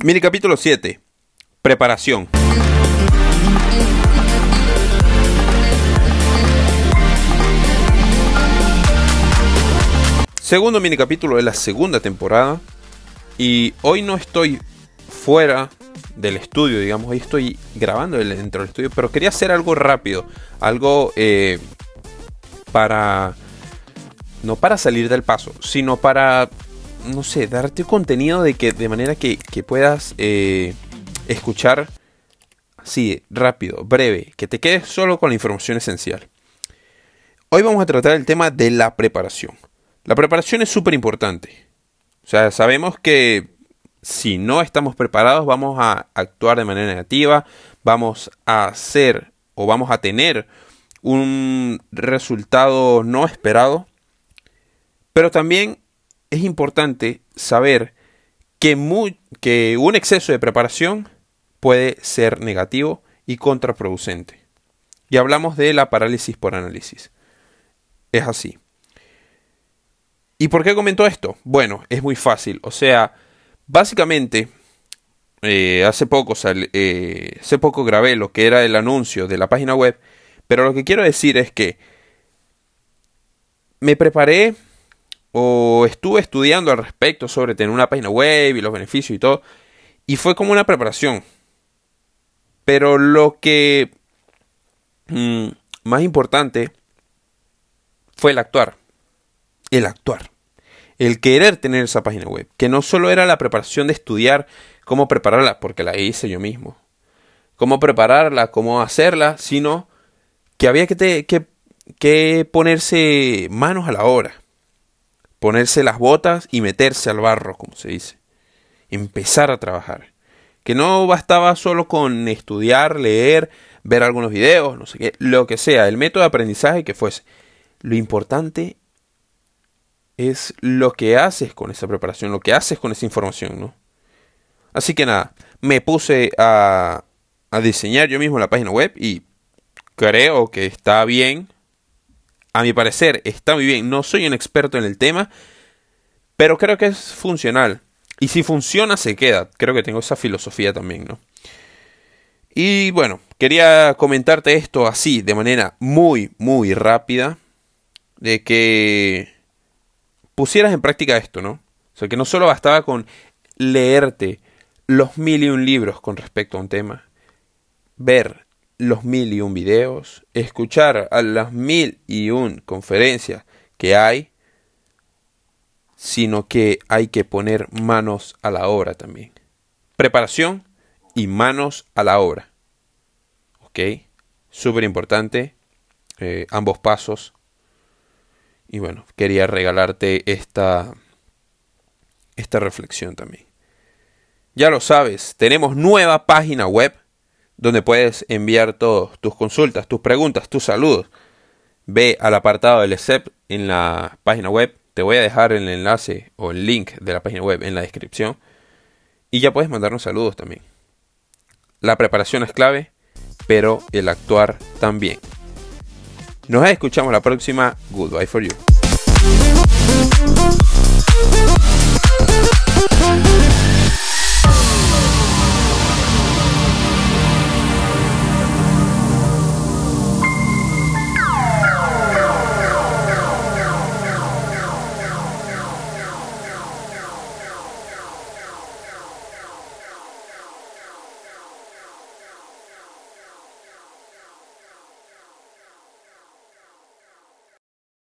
Mini capítulo 7. Preparación. Segundo mini capítulo de la segunda temporada. Y hoy no estoy fuera del estudio, digamos. Hoy estoy grabando dentro del estudio. Pero quería hacer algo rápido. Algo eh, para... No para salir del paso, sino para no sé, darte contenido de que de manera que, puedas eh, escuchar así, rápido, breve, que te quedes solo con la información esencial. Hoy vamos a tratar el tema de la preparación. La preparación es súper importante. O sea, sabemos que si no estamos preparados vamos a actuar de manera negativa, vamos a hacer o vamos a tener un resultado no esperado. Pero también es importante saber que, un exceso de preparación puede ser negativo y contraproducente. Y hablamos de la parálisis por análisis. Es así. ¿Y por qué comento esto? Bueno, es muy fácil. O sea, básicamente, eh, hace, poco eh, hace poco grabé lo que era el anuncio de la página web, pero lo que quiero decir es que me preparé o estuve estudiando al respecto sobre tener una página web y los beneficios y todo. Y fue como una preparación. Pero lo que mm, más importante fue el actuar. El actuar. El querer tener esa página web. Que no solo era la preparación de estudiar cómo prepararla, porque la hice yo mismo. Cómo prepararla, cómo hacerla, sino que había que, que, que ponerse manos a la obra ponerse las botas y meterse al barro, como se dice. Empezar a trabajar. Que no bastaba solo con estudiar, leer, ver algunos videos, no sé qué, lo que sea, el método de aprendizaje que fuese. Lo importante es lo que haces con esa preparación, lo que haces con esa información, ¿no? Así que nada, me puse a, a diseñar yo mismo la página web y creo que está bien a mi parecer está muy bien. No soy un experto en el tema, pero creo que es funcional. Y si funciona, se queda. Creo que tengo esa filosofía también, ¿no? Y bueno, quería comentarte esto así, de manera muy, muy rápida, de que pusieras en práctica esto, ¿no? O sea, que no solo bastaba con leerte los mil y un libros con respecto a un tema, ver los mil y un videos, escuchar a las mil y un conferencias que hay, sino que hay que poner manos a la obra también. Preparación y manos a la obra. ¿Ok? Súper importante eh, ambos pasos. Y bueno, quería regalarte esta, esta reflexión también. Ya lo sabes, tenemos nueva página web donde puedes enviar todas tus consultas, tus preguntas, tus saludos. Ve al apartado del ESEP en la página web. Te voy a dejar el enlace o el link de la página web en la descripción. Y ya puedes mandarnos saludos también. La preparación es clave, pero el actuar también. Nos escuchamos la próxima. Goodbye for you.